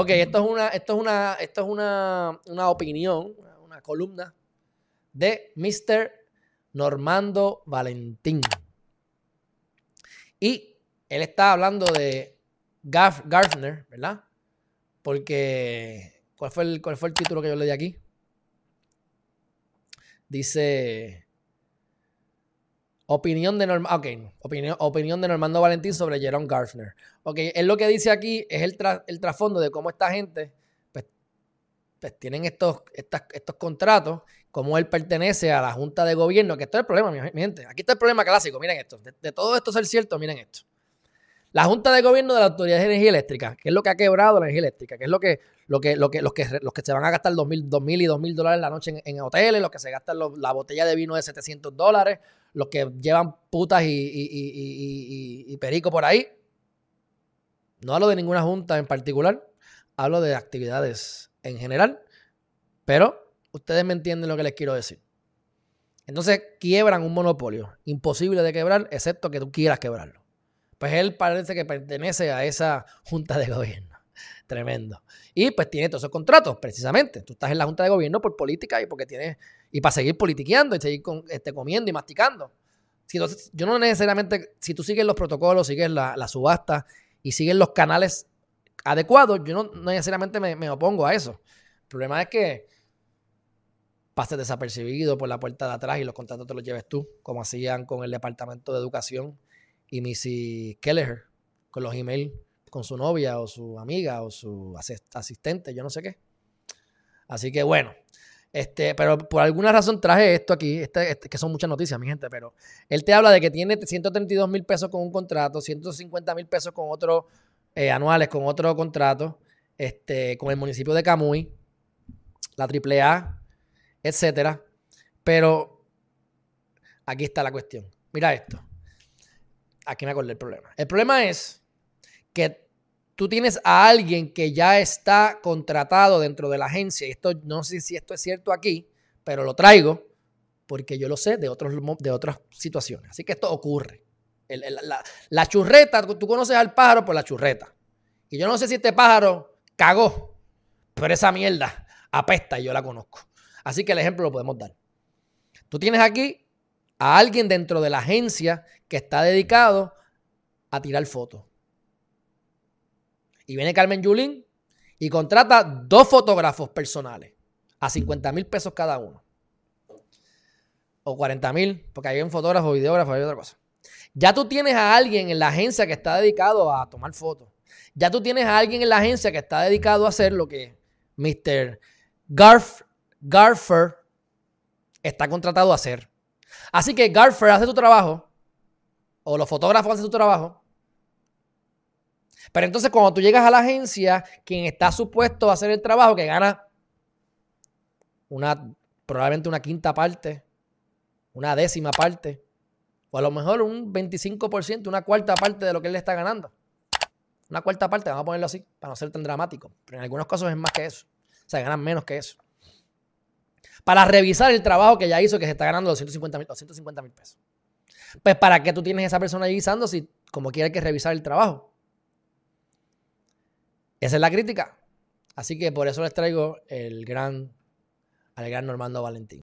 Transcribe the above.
Ok, esto es una, esto es una, esto es una, una opinión, una columna de Mr. Normando Valentín. Y él está hablando de Garfner, ¿verdad? Porque, ¿cuál fue, el, ¿cuál fue el título que yo le di aquí? Dice, opinión de, opinión, opinión de Normando Valentín sobre Jerome Garfner. Ok, él lo que dice aquí es el, el trasfondo de cómo esta gente pues, pues tienen estos, estos contratos, cómo él pertenece a la Junta de Gobierno, que esto es el problema, mi, gente. Aquí está el problema clásico, miren esto. De, todo esto ser cierto, miren esto. La Junta de Gobierno de la Autoridad de Energía Eléctrica, que es lo que ha quebrado la energía eléctrica, que es lo que, lo que, lo que, los, que los que se van a gastar dos mil, y dos mil dólares la noche en, hoteles, los que se gastan la botella de vino de 700 dólares, los que llevan putas y, perico por ahí. No hablo de ninguna junta en particular, hablo de actividades en general, pero ustedes me entienden lo que les quiero decir. Entonces quiebran un monopolio, imposible de quebrar, excepto que tú quieras quebrarlo. Pues él parece que pertenece a esa junta de gobierno. Tremendo. Y pues tiene todos esos contratos, precisamente. Tú estás en la junta de gobierno por política y porque tienes. Y para seguir politiqueando y seguir este, comiendo y masticando. Si, yo no necesariamente. Si tú sigues los protocolos, sigues la, subasta y sigues los canales adecuados, yo no, necesariamente me, me, opongo a eso. El problema es que pases desapercibido por la puerta de atrás y los contratos te los lleves tú, como hacían con el Departamento de Educación y Missy Kelleher con los emails con su novia o su amiga o su asistente, yo no sé qué. Así que bueno, este, pero por alguna razón traje esto aquí, este, este, que son muchas noticias, mi gente, pero él te habla de que tiene 132 mil pesos con un contrato, 150 mil pesos con otro, eh, anuales con otro contrato, este, con el municipio de Camuy, la AAA, etcétera. Pero aquí está la cuestión. Mira esto aquí me acordé el problema. El problema es que tú tienes a alguien que ya está contratado dentro de la agencia, y esto no sé si esto es cierto aquí, pero lo traigo porque yo lo sé de, otros, de otras situaciones. Así que esto ocurre. la, churreta, tú conoces al pájaro por la churreta. Y yo no sé si este pájaro cagó, pero esa mierda apesta y yo la conozco. Así que el ejemplo lo podemos dar. Tú tienes aquí a alguien dentro de la agencia que está dedicado a tirar fotos. Y viene Carmen Yulín y contrata dos fotógrafos personales a 50 mil pesos cada uno. O 40 mil, porque hay un fotógrafo, videógrafo, hay otra cosa. Ya tú tienes a alguien en la agencia que está dedicado a tomar fotos. Ya tú tienes a alguien en la agencia que está dedicado a hacer lo que Mr. Garf, Garfer está contratado a hacer. Así que Garfer hace tu trabajo, o los fotógrafos hacen tu trabajo. Pero entonces cuando tú llegas a la agencia, quien está supuesto a hacer el trabajo, que gana una, probablemente una quinta parte, una décima parte, o a lo mejor un 25%, una cuarta parte de lo que él está ganando. Una cuarta parte, vamos a ponerlo así, para no ser tan dramático. Pero en algunos casos es más que eso. O sea, ganan menos que eso para revisar el trabajo que ya hizo, que se está ganando 250 mil pesos. Pues, ¿para qué tú tienes esa persona revisando si como quiere que revisar el trabajo? Esa es la crítica. Así que por eso les traigo el gran, al gran Normando Valentín.